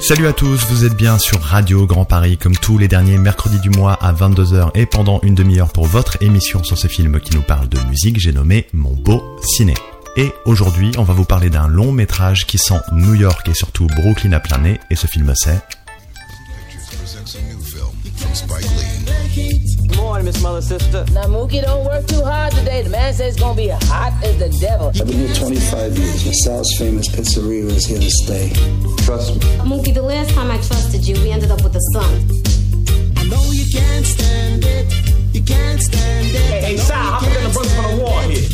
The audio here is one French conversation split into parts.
Salut à tous, vous êtes bien sur Radio Grand Paris comme tous les derniers mercredis du mois à 22h et pendant une demi-heure pour votre émission sur ce film qui nous parle de musique, j'ai nommé Mon beau ciné. Et aujourd'hui, on va vous parler d'un long métrage qui sent New York et surtout Brooklyn à plein nez et ce film c'est Miss Mother Sister. Now, Mookie, don't work too hard today. The man says it's gonna be hot as the devil. I've been here 25 years. LaSalle's famous pizzeria is here to stay. Trust me. Mookie, the last time I trusted you, we ended up with a son. I know you can't stand it. You can't stand it. Hey, hey, Sal, I'm gonna bring from the wall here.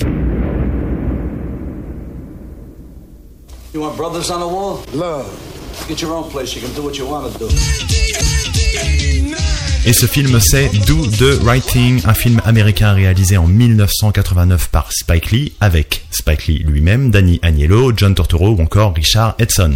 You want brothers on the wall? Love. Get your own place. You can do what you want to do. Et ce film c'est Do the Right Thing, un film américain réalisé en 1989 par Spike Lee, avec Spike Lee lui-même, Danny Agnello, John Tortoro ou encore Richard Edson.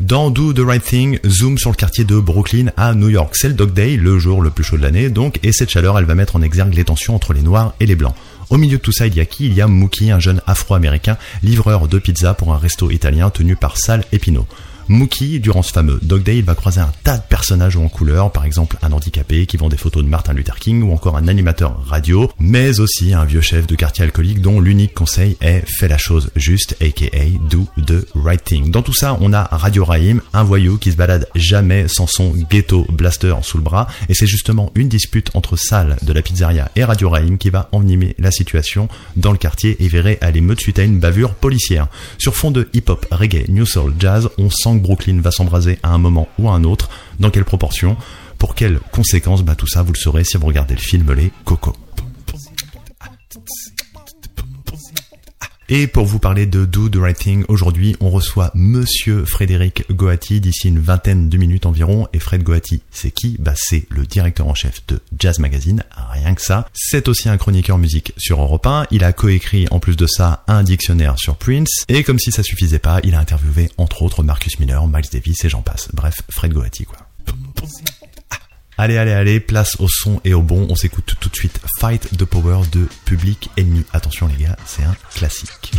Dans Do the Right Thing, zoom sur le quartier de Brooklyn à New York. C'est le Dog Day, le jour le plus chaud de l'année, donc, et cette chaleur, elle va mettre en exergue les tensions entre les noirs et les blancs. Au milieu de tout ça, il y a qui? Il y a Mookie, un jeune afro-américain, livreur de pizza pour un resto italien tenu par Sal Epino. Mookie, durant ce fameux Dog Day, il va croiser un tas de personnages en couleur, par exemple un handicapé qui vend des photos de Martin Luther King ou encore un animateur radio, mais aussi un vieux chef de quartier alcoolique dont l'unique conseil est fais la chose juste, aka do the right thing. Dans tout ça, on a Radio Raïm, un voyou qui se balade jamais sans son ghetto blaster sous le bras, et c'est justement une dispute entre Sal de la pizzeria et Radio Raïm qui va envenimer la situation dans le quartier et verrait aller meute suite à une bavure policière. Sur fond de hip-hop, reggae, new soul, jazz, on sent Brooklyn va s'embraser à un moment ou à un autre, dans quelle proportion, pour quelles conséquences, bah tout ça vous le saurez si vous regardez le film Les Coco. Et pour vous parler de Do the Writing, aujourd'hui on reçoit Monsieur Frédéric Goati d'ici une vingtaine de minutes environ. Et Fred Goati, c'est qui? Bah c'est le directeur en chef de Jazz Magazine, rien que ça. C'est aussi un chroniqueur musique sur Europe 1. Il a coécrit en plus de ça un dictionnaire sur Prince. Et comme si ça suffisait pas, il a interviewé entre autres Marcus Miller, Miles Davis et j'en passe. Bref, Fred Goati quoi. Allez, allez, allez, place au son et au bon. On s'écoute tout de suite Fight the Power de Public Enemy. Attention les gars, c'est un classique.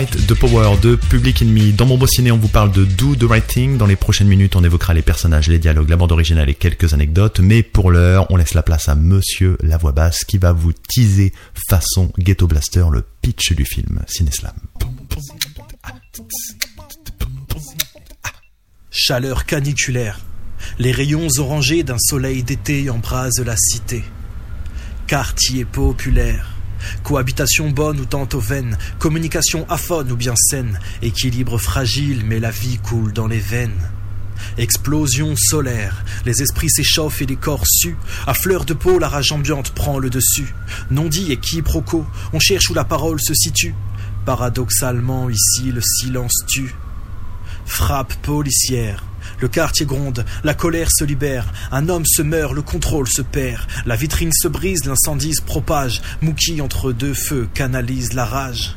Fight the Power de Public Enemy. Dans mon beau ciné, on vous parle de Do the Right Thing. Dans les prochaines minutes, on évoquera les personnages, les dialogues, la bande originale et quelques anecdotes. Mais pour l'heure, on laisse la place à Monsieur la voix basse qui va vous teaser façon Ghetto Blaster le pitch du film Cineslam. Chaleur caniculaire. Les rayons orangés d'un soleil d'été embrasent la cité. Quartier populaire. Cohabitation bonne ou tantôt vaine, communication aphone ou bien saine, équilibre fragile mais la vie coule dans les veines. Explosion solaire, les esprits s'échauffent et les corps suent. À fleur de peau, la rage ambiante prend le dessus. Non dit et quiproquo, on cherche où la parole se situe. Paradoxalement, ici, le silence tue. Frappe policière, le quartier gronde, la colère se libère, un homme se meurt, le contrôle se perd, la vitrine se brise, l'incendie se propage, Mookie entre deux feux canalise la rage.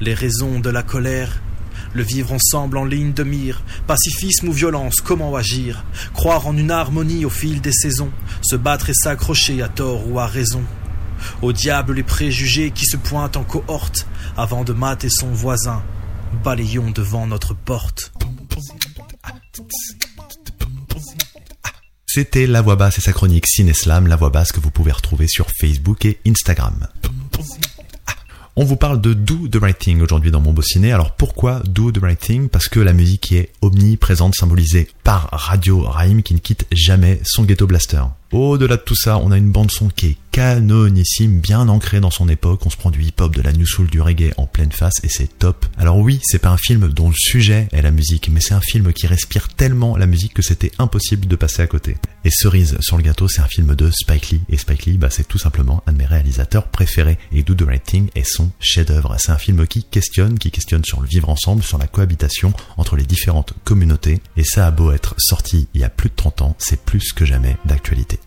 Les raisons de la colère, le vivre ensemble en ligne de mire, pacifisme ou violence, comment agir, croire en une harmonie au fil des saisons, se battre et s'accrocher à tort ou à raison. Au diable les préjugés qui se pointent en cohorte, avant de mater son voisin, balayons devant notre porte. C'était La Voix Basse et sa chronique Cineslam, La Voix Basse que vous pouvez retrouver sur Facebook et Instagram. On vous parle de Do the Writing aujourd'hui dans mon beau ciné. Alors pourquoi Do the Writing Parce que la musique est omniprésente, symbolisée par Radio Raim qui ne quitte jamais son ghetto blaster. Au-delà de tout ça, on a une bande son qui est canonissime, bien ancrée dans son époque. On se prend du hip-hop, de la new soul, du reggae en pleine face et c'est top. Alors oui, c'est pas un film dont le sujet est la musique, mais c'est un film qui respire tellement la musique que c'était impossible de passer à côté. Et cerise sur le gâteau, c'est un film de Spike Lee. Et Spike Lee, bah, c'est tout simplement un de mes réalisateurs préférés. Et Do the Writing est son chef-d'œuvre. C'est un film qui questionne, qui questionne sur le vivre ensemble, sur la cohabitation entre les différentes communautés. Et ça a beau être sorti il y a plus de 30 ans, c'est plus que jamais d'actualité.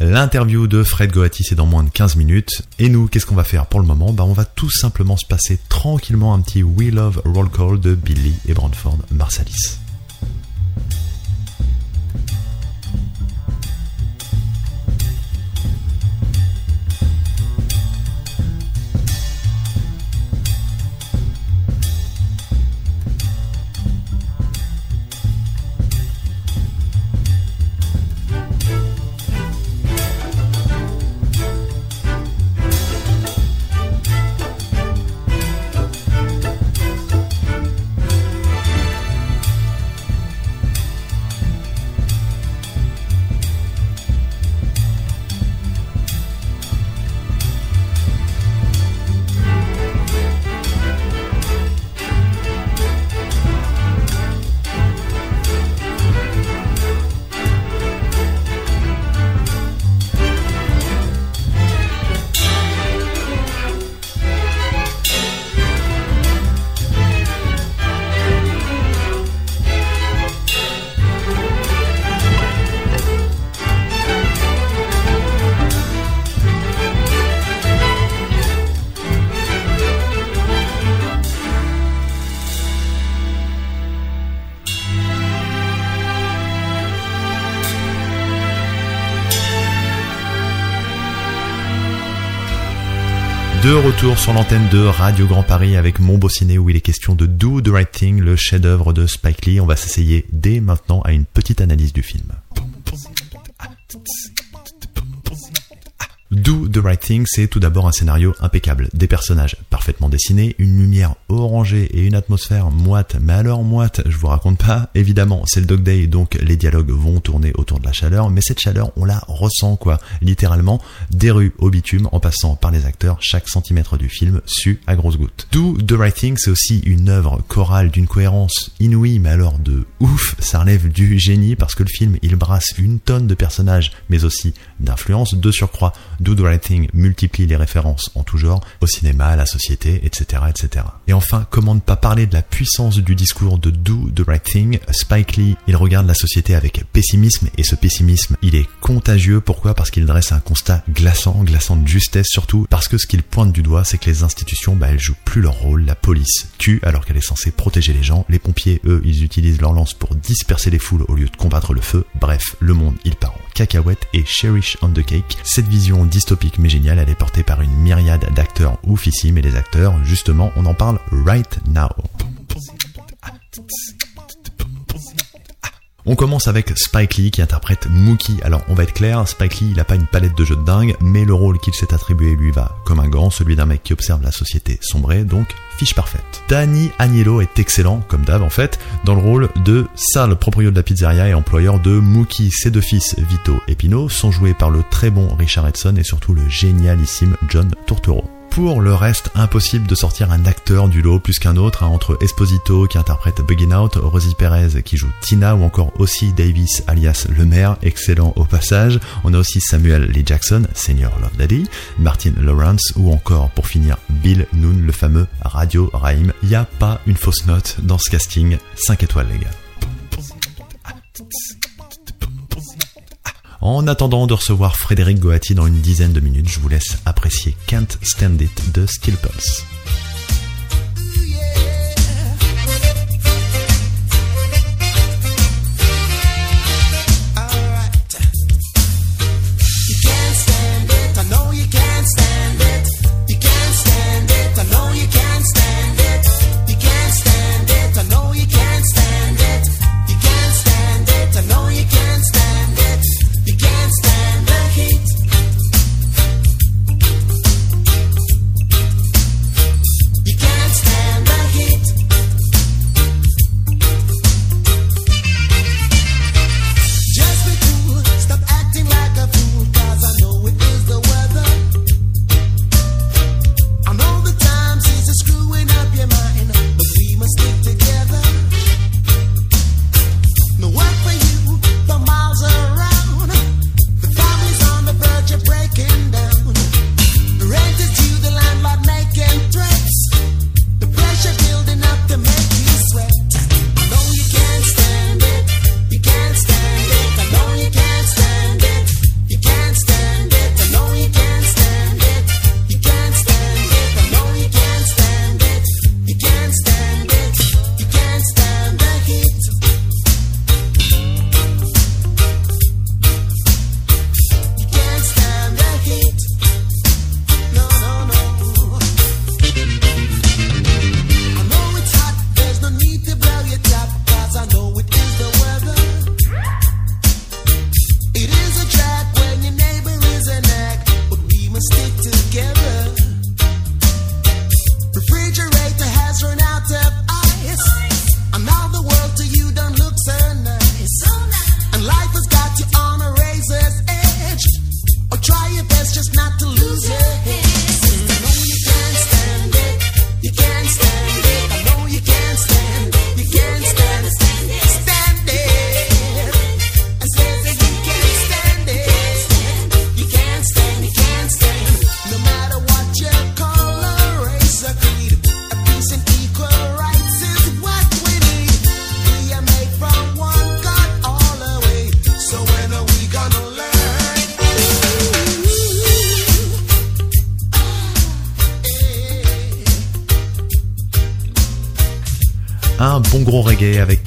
L'interview de Fred Goati c'est dans moins de 15 minutes. Et nous, qu'est-ce qu'on va faire pour le moment? Bah on va tout simplement se passer tranquillement un petit We Love Roll Call de Billy et Brandford Marsalis. De retour sur l'antenne de Radio Grand Paris avec Mon Beau Ciné où il est question de Do the Right Thing, le chef-d'œuvre de Spike Lee. On va s'essayer dès maintenant à une petite analyse du film. Do the Right Thing, c'est tout d'abord un scénario impeccable, des personnages parfaitement dessinés, une lumière orangée et une atmosphère moite, mais alors moite, je vous raconte pas, évidemment, c'est le Dog Day, donc les dialogues vont tourner autour de la chaleur, mais cette chaleur, on la ressent quoi, littéralement, des rues au bitume, en passant par les acteurs, chaque centimètre du film sue à grosses gouttes. Do the Right Thing, c'est aussi une œuvre chorale d'une cohérence inouïe, mais alors de ouf, ça relève du génie, parce que le film, il brasse une tonne de personnages, mais aussi d'influences, de surcroît, Do the Right Thing multiplie les références en tout genre, au cinéma, à la société, etc., etc. Et enfin, comment ne pas parler de la puissance du discours de Do the Right Thing Spike Lee, il regarde la société avec pessimisme, et ce pessimisme, il est contagieux. Pourquoi? Parce qu'il dresse un constat glaçant, glaçant de justesse surtout, parce que ce qu'il pointe du doigt, c'est que les institutions, bah, elles jouent plus leur rôle. La police tue alors qu'elle est censée protéger les gens. Les pompiers, eux, ils utilisent leur lance pour disperser les foules au lieu de combattre le feu. Bref, le monde, il part en Cacahuète et Cherish on the Cake. Cette vision dystopique mais géniale, elle est portée par une myriade d'acteurs oufissimes et les acteurs, justement, on en parle right now. On commence avec Spike Lee qui interprète Mookie. Alors on va être clair, Spike Lee il a pas une palette de jeux de dingue, mais le rôle qu'il s'est attribué lui va comme un gant, celui d'un mec qui observe la société sombrer, donc fiche parfaite. Danny Agnello est excellent, comme d'hab en fait, dans le rôle de Sal, proprio de la pizzeria et employeur de Mookie. Ses deux fils, Vito et Pino, sont joués par le très bon Richard Edson et surtout le génialissime John Turturro. Pour le reste, impossible de sortir un acteur du lot plus qu'un autre, hein, entre Esposito qui interprète Bugging Out, Rosie Perez qui joue Tina ou encore aussi Davis alias le maire, excellent au passage. On a aussi Samuel Lee Jackson, Senior Love Daddy, Martin Lawrence ou encore pour finir Bill Noon, le fameux Radio. Il n'y a pas une fausse note dans ce casting, 5 étoiles les gars. En attendant de recevoir Frédéric Goati dans une dizaine de minutes, je vous laisse apprécier Can't Stand It de Steel Pulse.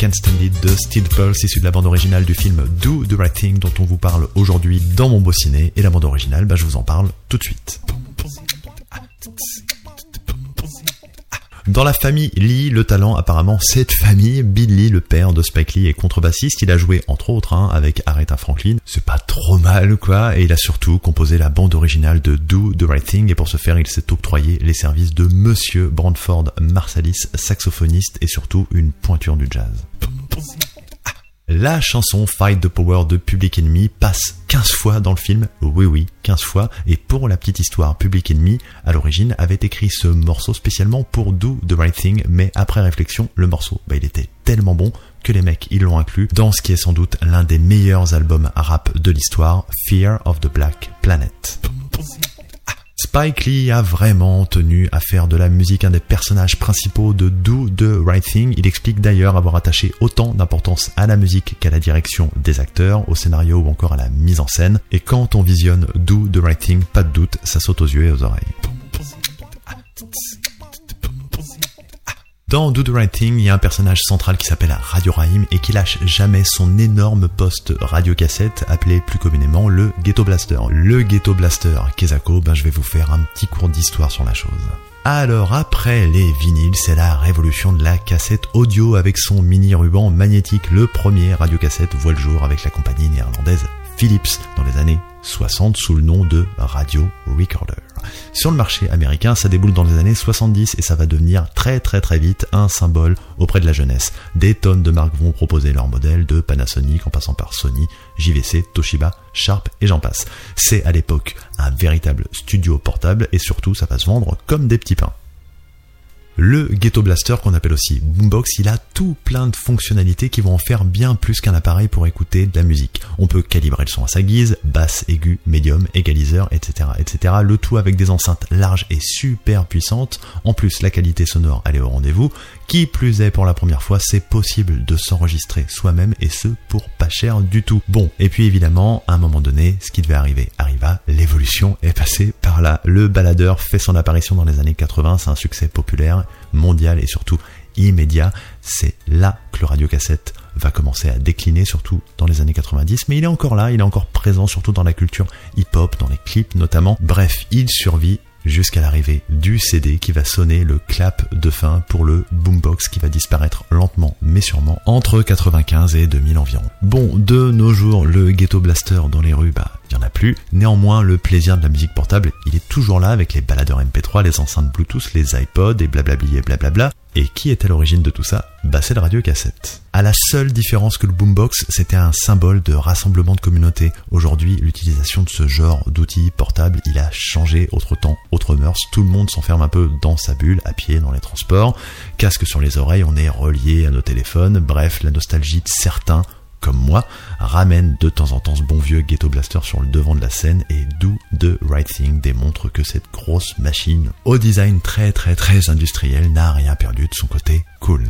Can't de Steel Pulse issu de la bande originale du film Do the Right Thing dont on vous parle aujourd'hui dans mon beau ciné et la bande originale bah, je vous en parle tout de suite. Dans la famille Lee, le talent apparemment cette famille, Bill Lee, le père de Spike Lee, est contrebassiste. Il a joué entre autres hein, avec Aretha Franklin. C'est pas trop mal quoi. Et il a surtout composé la bande originale de Do the Right Thing. Et pour ce faire, il s'est octroyé les services de Monsieur Brandford Marsalis, saxophoniste et surtout une pointure du jazz. La chanson Fight the Power de Public Enemy passe 15 fois dans le film, oui oui, 15 fois, et pour la petite histoire, Public Enemy, à l'origine, avait écrit ce morceau spécialement pour Do the Right Thing, mais après réflexion, le morceau, bah, il était tellement bon que les mecs, ils l'ont inclus dans ce qui est sans doute l'un des meilleurs albums rap de l'histoire, Fear of the Black Planet. Spike Lee a vraiment tenu à faire de la musique un des personnages principaux de Do the Right Thing. Il explique d'ailleurs avoir attaché autant d'importance à la musique qu'à la direction des acteurs, au scénario ou encore à la mise en scène. Et quand on visionne Do the Right Thing, pas de doute, ça saute aux yeux et aux oreilles. Dans Do the Right Thing, il y a un personnage central qui s'appelle Radio Rahim et qui lâche jamais son énorme poste radio-cassette appelé plus communément le Ghetto Blaster. Le Ghetto Blaster, Kezako, ben je vais vous faire un petit cours d'histoire sur la chose. Alors après les vinyles, c'est la révolution de la cassette audio avec son mini ruban magnétique. Le premier radiocassette voit le jour avec la compagnie néerlandaise Philips dans les années 60 sous le nom de Radio Recorder. Sur le marché américain, ça déboule dans les années 70 et ça va devenir très très très vite un symbole auprès de la jeunesse. Des tonnes de marques vont proposer leurs modèles de Panasonic en passant par Sony, JVC, Toshiba, Sharp et j'en passe. C'est à l'époque un véritable studio portable et surtout ça va se vendre comme des petits pains. Le Ghetto Blaster, qu'on appelle aussi Boombox, il a tout plein de fonctionnalités qui vont en faire bien plus qu'un appareil pour écouter de la musique. On peut calibrer le son à sa guise, basse, aigu, médium, égaliseur, etc., etc. Le tout avec des enceintes larges et super puissantes. En plus, la qualité sonore, elle est au rendez-vous. Qui plus est, pour la première fois, c'est possible de s'enregistrer soi-même et ce pour pas cher du tout. Bon, et puis évidemment, à un moment donné, ce qui devait arriver arriva, l'évolution est passée par là. Le baladeur fait son apparition dans les années 80, c'est un succès populaire, mondial et surtout immédiat. C'est là que le radiocassette va commencer à décliner, surtout dans les années 90, mais il est encore là, il est encore présent, surtout dans la culture hip-hop, dans les clips notamment. Bref, il survit jusqu'à l'arrivée du CD qui va sonner le clap de fin pour le boombox qui va disparaître lentement mais sûrement entre 95 et 2000 environ. Bon, de nos jours, le ghetto blaster dans les rues, bah, il y en a plus. Néanmoins, le plaisir de la musique portable, il est toujours là avec les baladeurs MP3, les enceintes Bluetooth, les iPods et blablabli et blablabla. Et qui est à l'origine de tout ça Bah c'est le radiocassette. À la seule différence que le boombox, c'était un symbole de rassemblement de communauté. Aujourd'hui, l'utilisation de ce genre d'outils portables, il a changé autre temps, autre mœurs. Tout le monde s'enferme un peu dans sa bulle, à pied, dans les transports. Casque sur les oreilles, on est relié à nos téléphones. Bref, la nostalgie de certains comme moi, ramène de temps en temps ce bon vieux Ghetto Blaster sur le devant de la scène et Do The Right Thing démontre que cette grosse machine au design très très très industriel n'a rien perdu de son côté cool.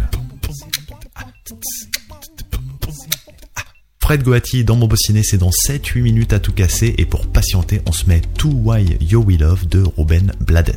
Fred Goati dans mon ciné, c'est dans 7-8 minutes à tout casser et pour patienter, on se met To Why Yo We Love de Ruben Blades.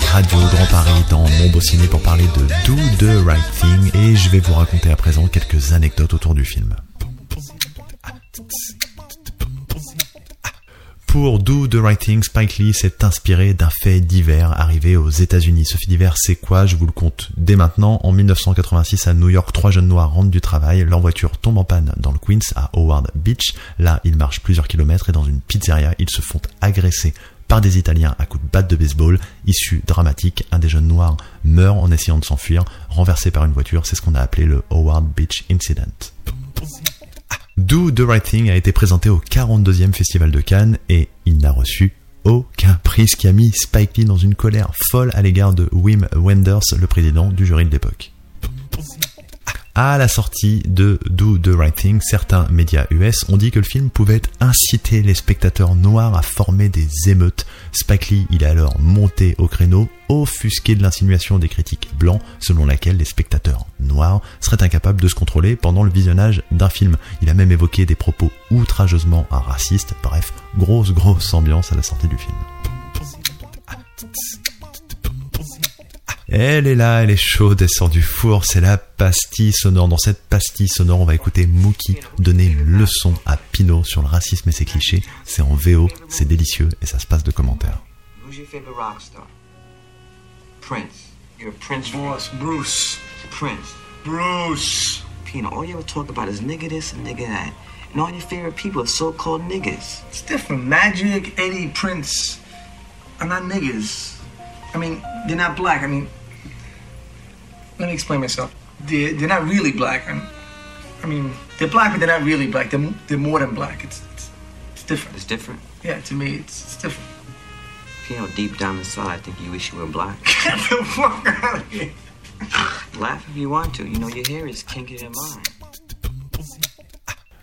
Radio Grand Paris dans Mon Beau Ciné pour parler de Do the Right Thing et je vais vous raconter à présent quelques anecdotes autour du film. Pour Do the Right Thing, Spike Lee s'est inspiré d'un fait divers arrivé aux États-Unis. Ce fait divers, c'est quoi? Je vous le compte dès maintenant. En 1986, à New York, trois jeunes noirs rentrent du travail. Leur voiture tombe en panne dans le Queens, à Howard Beach. Là, ils marchent plusieurs kilomètres et dans une pizzeria, ils se font agresser par des Italiens à coups de batte de baseball. Issue dramatique, un des jeunes noirs meurt en essayant de s'enfuir, renversé par une voiture. C'est ce qu'on a appelé le Howard Beach Incident. Do the Right Thing a été présenté au 42e Festival de Cannes et il n'a reçu aucun prix, ce qui a mis Spike Lee dans une colère folle à l'égard de Wim Wenders, le président du jury de l'époque. À la sortie de Do the Right Thing, certains médias US ont dit que le film pouvait inciter les spectateurs noirs à former des émeutes. Spike Lee, il est alors monté au créneau, offusqué de l'insinuation des critiques blancs selon laquelle les spectateurs noirs seraient incapables de se contrôler pendant le visionnage d'un film. Il a même évoqué des propos outrageusement racistes. Bref, grosse grosse ambiance à la sortie du film. Elle est là, elle est chaude, elle sort du four, c'est la pastille sonore. Dans cette pastille sonore, on va écouter Mookie donner une leçon à Pino sur le racisme et ses clichés. C'est en VO, c'est délicieux et ça se passe de commentaires. Who's your favorite rock star? Prince. You're a Prince. Boss, Bruce. Prince. Bruce. Pino, all you ever talk about is nigga this and nigga that. And all your favorite people are so-called niggas. It's different. Magic, Eddie, Prince are not niggas. I mean, they're not black. I mean, let me explain myself. They're, they're not really black. I mean, I mean, they're black, but they're not really black. They're, they're more than black. It's, it's, it's different. It's different? Yeah, to me, it's, it's different. Pino, deep down inside, I think you wish you were black. Get the fuck out of here. Laugh if you want to. You know your hair is kinkier than mine.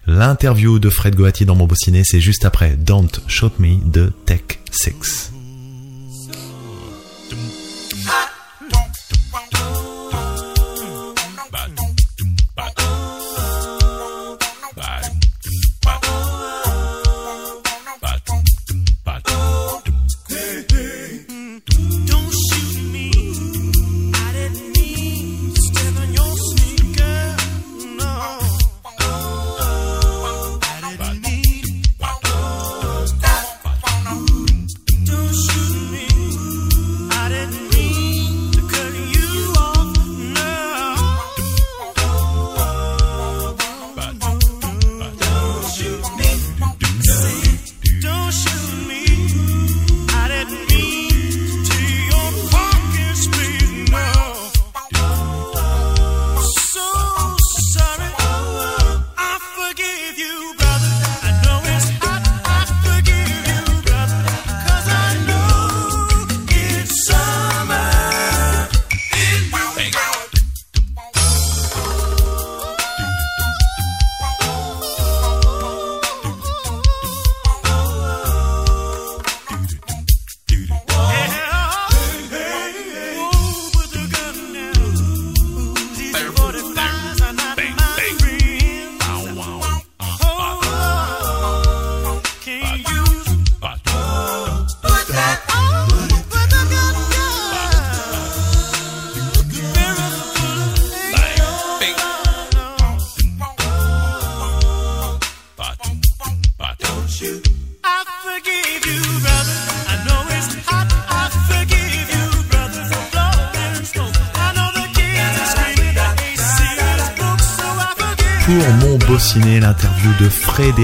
L'interview de Fred Goati dans mon beau ciné, c'est juste après Don't Shoot Me de Tech 6.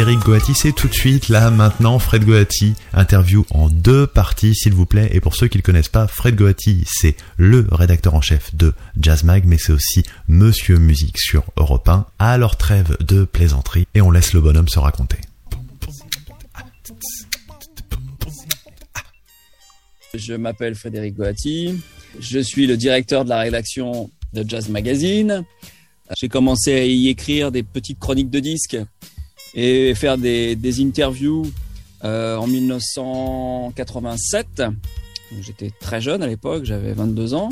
Frédéric Goati, c'est tout de suite, là, maintenant, Fred Goati, interview en deux parties, s'il vous plaît. Et pour ceux qui ne le connaissent pas, Fred Goati, c'est le rédacteur en chef de Jazz Mag, mais c'est aussi Monsieur Musique sur Europe 1. À leur trêve de plaisanterie, et on laisse le bonhomme se raconter. Je m'appelle Frédéric Goati. Je suis le directeur de la rédaction de Jazz Magazine. J'ai commencé à y écrire des petites chroniques de disques et faire des, des interviews euh, en 1987. J'étais très jeune à l'époque, j'avais 22 ans.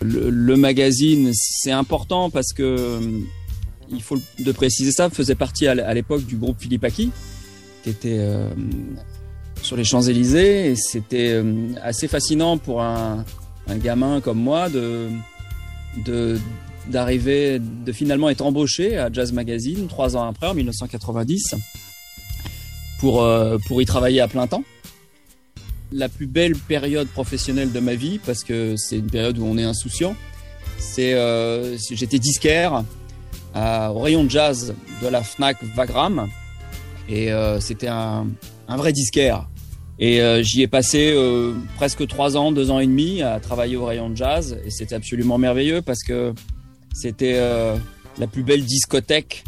Le, magazine, c'est important parce que euh, il faut de préciser ça, faisait partie à l'époque du groupe Philippe Aki, qui était euh, sur les Champs-Élysées et c'était assez fascinant pour un, un gamin comme moi de de d'arriver de finalement être embauché à Jazz Magazine trois ans après en 1990 pour euh, pour y travailler à plein temps. La plus belle période professionnelle de ma vie parce que c'est une période où on est insouciant. C'est euh, j'étais disquaire au rayon de jazz de la Fnac Vagram et euh, c'était un, un vrai disquaire. Et euh, j'y ai passé presque trois ans, deux ans et demi à travailler au rayon de jazz. Et c'était absolument merveilleux parce que c'était euh, la plus belle discothèque.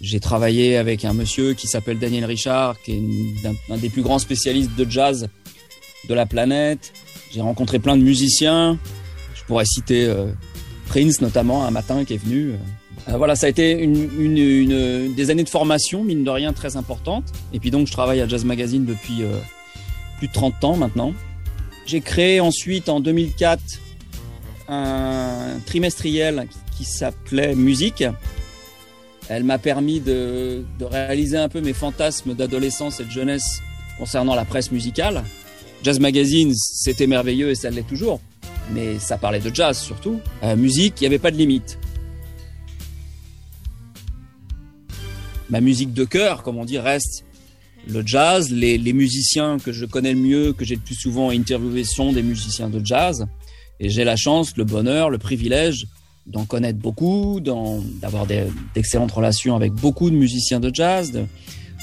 J'ai travaillé avec un monsieur qui s'appelle Daniel Richard, qui est un des plus grands spécialistes de jazz de la planète. J'ai rencontré plein de musiciens. Je pourrais citer euh, Prince notamment, un matin qui est venu. Euh, voilà, ça a été une, une, une- des années de formation, mine de rien, très importante. Et puis donc, je travaille à Jazz Magazine depuis euh, plus de 30 ans maintenant. J'ai créé ensuite en 2004 un trimestriel qui s'appelait Musique. Elle m'a permis de, réaliser un peu mes fantasmes d'adolescence et de jeunesse concernant la presse musicale. Jazz Magazine, c'était merveilleux et ça l'est toujours, mais ça parlait de jazz surtout. Euh, musique, il n'y avait pas de limite. Ma musique de cœur, comme on dit, reste le jazz. Les, les musiciens que je connais le mieux, que j'ai le plus souvent interviewés, sont des musiciens de jazz. Et j'ai la chance, le bonheur, le privilège d'en connaître beaucoup, d'avoir d'excellentes relations avec beaucoup de musiciens de jazz, de-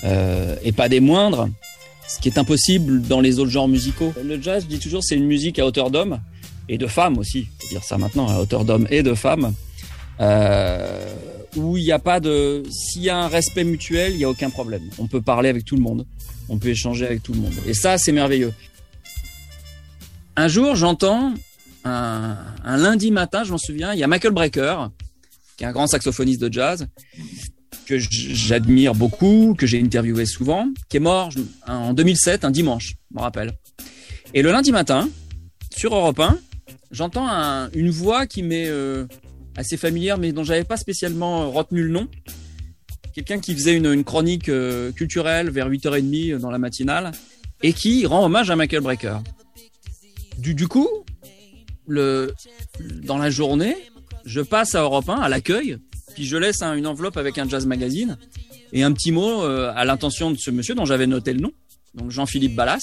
euh, et pas des moindres, ce qui est impossible dans les autres genres musicaux. Le jazz, je dis toujours, c'est une musique à hauteur d'homme, et de femmes aussi, faut dire ça maintenant, à hauteur d'homme et de femmes, euh, où il n'y a pas de... S'il y a un respect mutuel, il n'y a aucun problème. On peut parler avec tout le monde, on peut échanger avec tout le monde. Et ça, c'est merveilleux. Un jour, j'entends un, un lundi matin, je m'en souviens, il y a Michael Brecker, qui est un grand saxophoniste de jazz, que j'admire beaucoup, que j'ai interviewé souvent, qui est mort en 2007, un dimanche, je me rappelle. Et le lundi matin, sur Europe 1, j'entends un- une voix qui m'est euh, assez familière, mais dont j'avais pas spécialement retenu le nom. Quelqu'un qui faisait une, chronique euh, culturelle vers 8h30 dans la matinale et qui rend hommage à Michael Brecker. Du coup, le, dans la journée, je passe à Europe 1, à l'accueil, puis je laisse un- une enveloppe avec un jazz magazine et un petit mot euh, à l'intention de ce monsieur dont j'avais noté le nom, donc Jean-Philippe Ballas.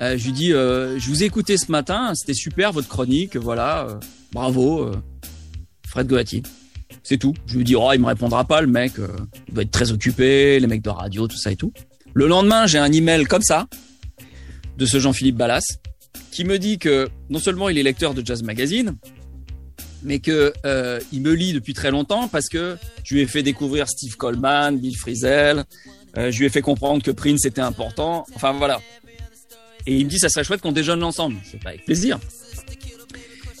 Euh, je lui dis, euh, je vous ai écouté ce matin, c'était super votre chronique, voilà, bravo, Fred Goati. C'est tout. Je lui dis, oh, il me répondra pas, le mec, il doit être très occupé, les mecs de radio, tout ça et tout. Le lendemain, j'ai un email comme ça de ce Jean-Philippe Ballas qui me dit que non seulement il est lecteur de Jazz Magazine, mais que euh, il me lit depuis très longtemps parce que je lui ai fait découvrir Steve Coleman, Bill Frisell, euh, je lui ai fait comprendre que Prince était important. Enfin voilà. Et il me dit ça serait chouette qu'on déjeune ensemble. C'est pas avec plaisir.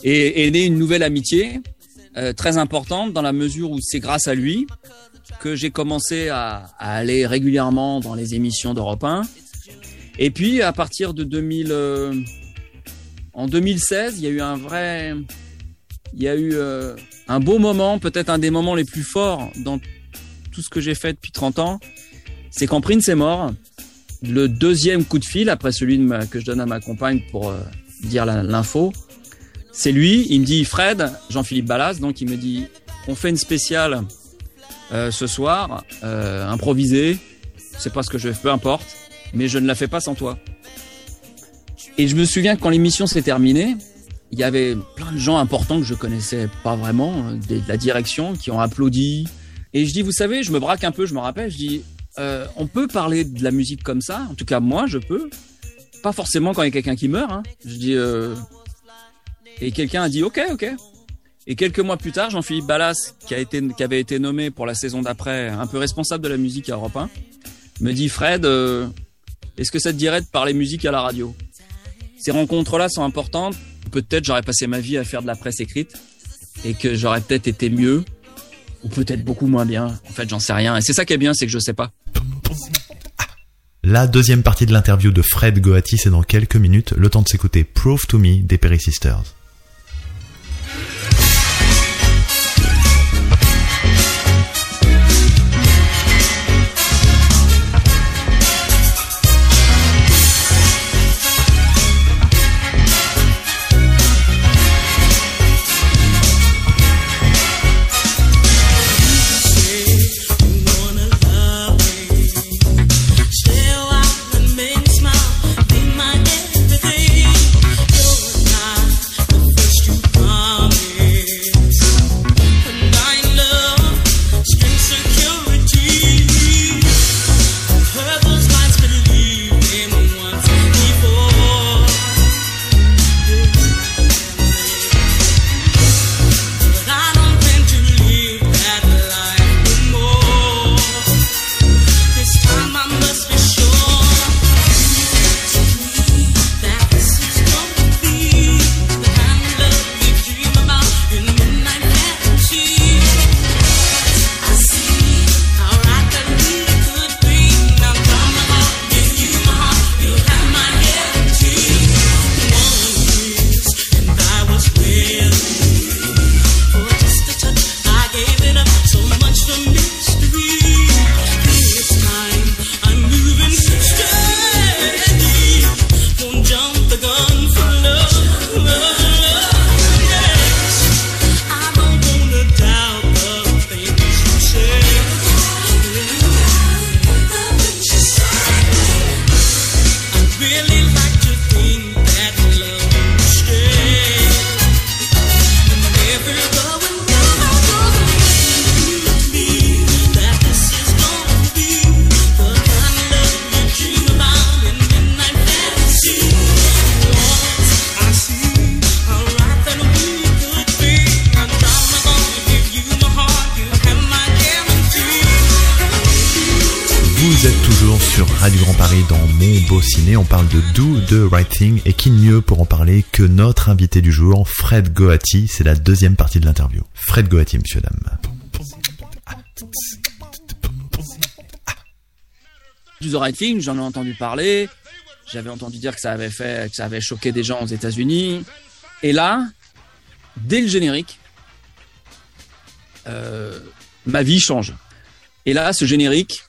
Et est née une nouvelle amitié euh, très importante dans la mesure où c'est grâce à lui que j'ai commencé à, à aller régulièrement dans les émissions d'Europe 1. Et puis à partir de 2000, euh, en 2016, il y a eu un vrai, il y a eu euh, un beau moment, peut-être un des moments les plus forts dans tout ce que j'ai fait depuis 30 ans. C'est quand Prince est mort, le deuxième coup de fil après celui que je donne à ma compagne pour euh, dire l'info. C'est lui, il me dit Fred, Jean-Philippe Ballas, donc il me dit on fait une spéciale euh, ce soir, improvisée, c'est pas ce que je fais, peu importe, mais je ne la fais pas sans toi. Et je me souviens que quand l'émission s'est terminée, il y avait plein de gens importants que je connaissais pas vraiment, euh, de la direction, qui ont applaudi. Et je dis, vous savez, je me braque un peu, je me rappelle, je dis, euh, on peut parler de la musique comme ça, en tout cas moi je peux, pas forcément quand il y a quelqu'un qui meurt. Hein. Je dis, euh... et quelqu'un a dit, ok, ok. Et quelques mois plus tard, Jean-Philippe Ballas, qui, a été, qui avait été nommé pour la saison d'après un peu responsable de la musique à Europe 1, me dit, Fred, est-ce que ça te dirait de parler musique à la radio? Ces rencontres-là sont importantes. Peut-être j'aurais passé ma vie à faire de la presse écrite et que j'aurais peut-être été mieux ou peut-être beaucoup moins bien. En fait, j'en sais rien. Et c'est ça qui est bien, c'est que je sais pas. La deuxième partie de l'interview de Fred Goati, c'est dans quelques minutes, le temps de s'écouter Prove to Me des Perry Sisters. On parle de Do the Right Thing et qui mieux pour en parler que notre invité du jour, Fred Goati. C'est la deuxième partie de l'interview. Fred Goati, monsieur, dame. Do the Right Thing, j'en ai entendu parler. J'avais entendu dire que ça avait fait, ça avait choqué des gens aux États-Unis. Et là, dès le générique, euh, ma vie change. Et là, ce générique,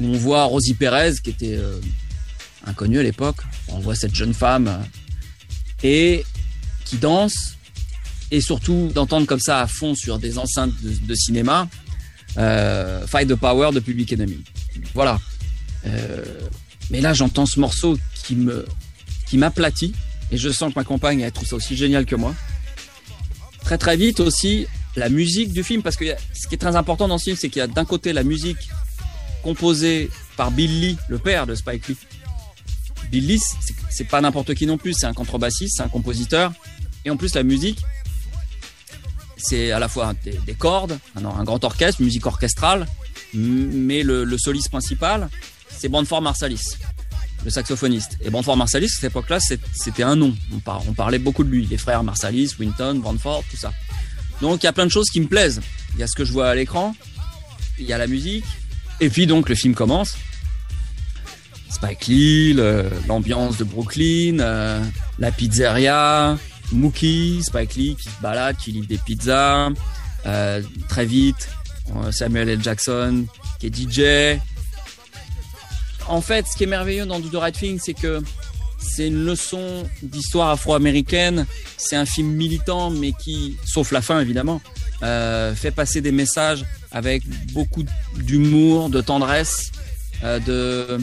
où on voit Rosie Perez, qui était euh, inconnue à l'époque, on voit cette jeune femme euh, et qui danse, et surtout d'entendre comme ça à fond sur des enceintes de, cinéma, euh, Fight the Power de Public Enemy. Voilà. Euh, mais là, j'entends ce morceau qui me qui m'aplatit, et je sens que ma compagne elle trouve ça aussi génial que moi. Très très vite aussi, la musique du film, parce que ce qui est très important dans ce film, c'est qu'il y a d'un côté la musique composée par Bill Lee, le père de Spike Lee. Bill Lee, c'est- pas n'importe qui non plus, c'est un contrebassiste, c'est un compositeur, et en plus la musique, c'est à la fois des, des cordes, un, un grand orchestre, musique orchestrale, mais le, le soliste principal, c'est Branford Marsalis, le saxophoniste. Et Branford Marsalis, à cette époque-là, c'était un nom. On parlait beaucoup de lui, les frères Marsalis, Winton, Branford, tout ça. Donc il y a plein de choses qui me plaisent. Il y a ce que je vois à l'écran, il y a la musique, et puis donc le film commence. Spike Lee, le- l'ambiance de Brooklyn, euh, la pizzeria, Mookie, Spike Lee qui se balade, qui livre des pizzas. Euh, très vite, euh, Samuel L. Jackson qui est DJ. En fait, ce qui est merveilleux dans Do the Right Thing, c'est que c'est une leçon d'histoire afro-américaine. C'est un film militant, mais qui, sauf la fin évidemment, fait passer des messages avec beaucoup d'humour, de tendresse, de,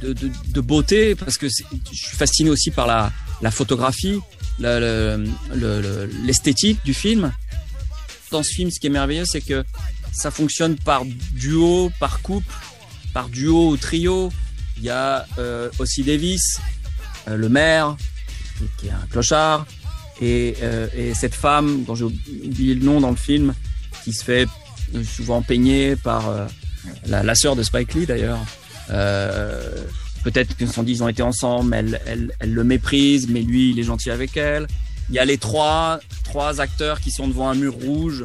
de, beauté, parce que je suis fasciné aussi par la, photographie, le- le- le- le- l'esthétique du film. Dans ce film, ce qui est merveilleux, c'est que ça fonctionne par duo, par couple, par duo ou trio. Il y a euh, aussi Davis, euh, le maire, qui, est un clochard, et, euh, et cette femme, dont j'ai oublié le nom dans le film, qui se fait euh, souvent peigner par euh, la, la sœur de Spike Lee d'ailleurs. Euh, Peut-être que sont dit ils ont été ensemble, elle, elle, elle le méprise, mais lui il est gentil avec elle. Il y a les trois, trois acteurs qui sont devant un mur rouge,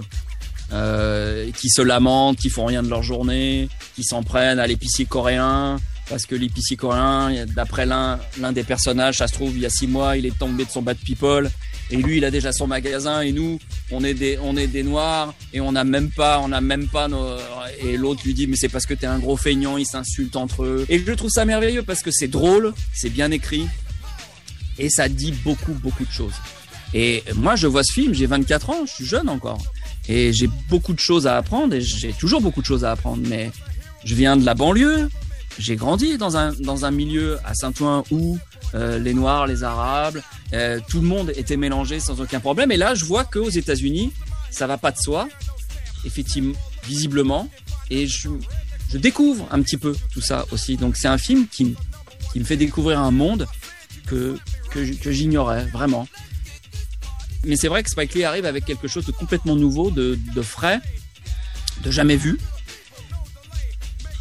euh, qui se lamentent, qui font rien de leur journée, qui s'en prennent à l'épicier coréen, parce que l'épicier coréen, d'après l'un l'un des personnages, ça se trouve, il y a six mois, il est tombé de son bas de people, et lui, il a déjà son magasin, et nous, on est des, on est des noirs, et on n'a même pas, on n'a même pas nos, et l'autre lui dit, mais c'est parce que t'es un gros feignant, ils s'insultent entre eux. Et je trouve ça merveilleux parce que c'est drôle, c'est bien écrit, et ça dit beaucoup, beaucoup de choses. Et moi, je vois ce film, j'ai 24 ans, je suis jeune encore. Et j'ai beaucoup de choses à apprendre, et j'ai toujours beaucoup de choses à apprendre, mais je viens de la banlieue, j'ai grandi dans un, dans un milieu à Saint-Ouen où euh, les Noirs, les Arabes, euh, tout le monde était mélangé sans aucun problème. Et là, je vois qu'aux États-Unis, ça va pas de soi, effectivement, visiblement. Et je, je découvre un petit peu tout ça aussi. Donc c'est un film qui, qui me fait découvrir un monde que, que, que j'ignorais vraiment. Mais c'est vrai que Spike Lee arrive avec quelque chose de complètement nouveau, de, de frais, de jamais vu.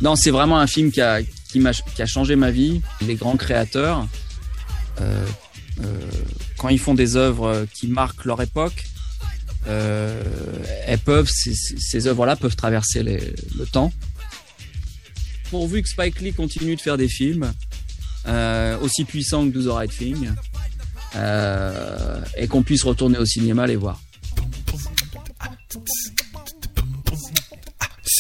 Non, c'est vraiment un film qui a, qui, a changé ma vie. Les grands créateurs, euh, euh, quand ils font des œuvres qui marquent leur époque, euh, ces, œuvres-là peuvent traverser le temps. Pourvu que Spike Lee continue de faire des films aussi puissants que Do the Right Thing, et qu'on puisse retourner au cinéma les voir.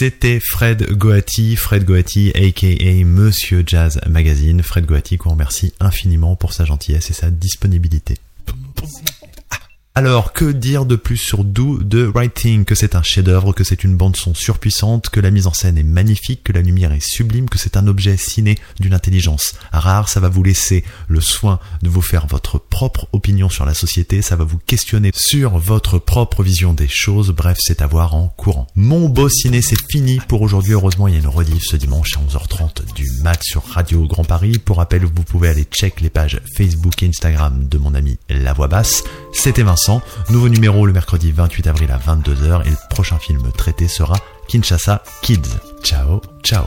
C'était Fred Goati, Fred Goati, aka Monsieur Jazz Magazine. Fred Goati, qu'on remercie infiniment pour sa gentillesse et sa disponibilité. Alors, que dire de plus sur Do the Right Thing Que c'est un chef-d'œuvre, que c'est une bande-son surpuissante, que la mise en scène est magnifique, que la lumière est sublime, que c'est un objet ciné d'une intelligence rare. Ça va vous laisser le soin de vous faire votre propre opinion sur la société, ça va vous questionner sur votre propre vision des choses. Bref, c'est à voir en courant. Mon beau ciné, c'est fini pour aujourd'hui. Heureusement, il y a une rediff ce dimanche à 11h30 du mat sur Radio Grand Paris. Pour rappel, vous pouvez aller check les pages Facebook et Instagram de mon ami La Voix Basse. C'était Nouveau numéro le mercredi 28 avril à 22h et le prochain film traité sera Kinshasa Kids. Ciao, ciao.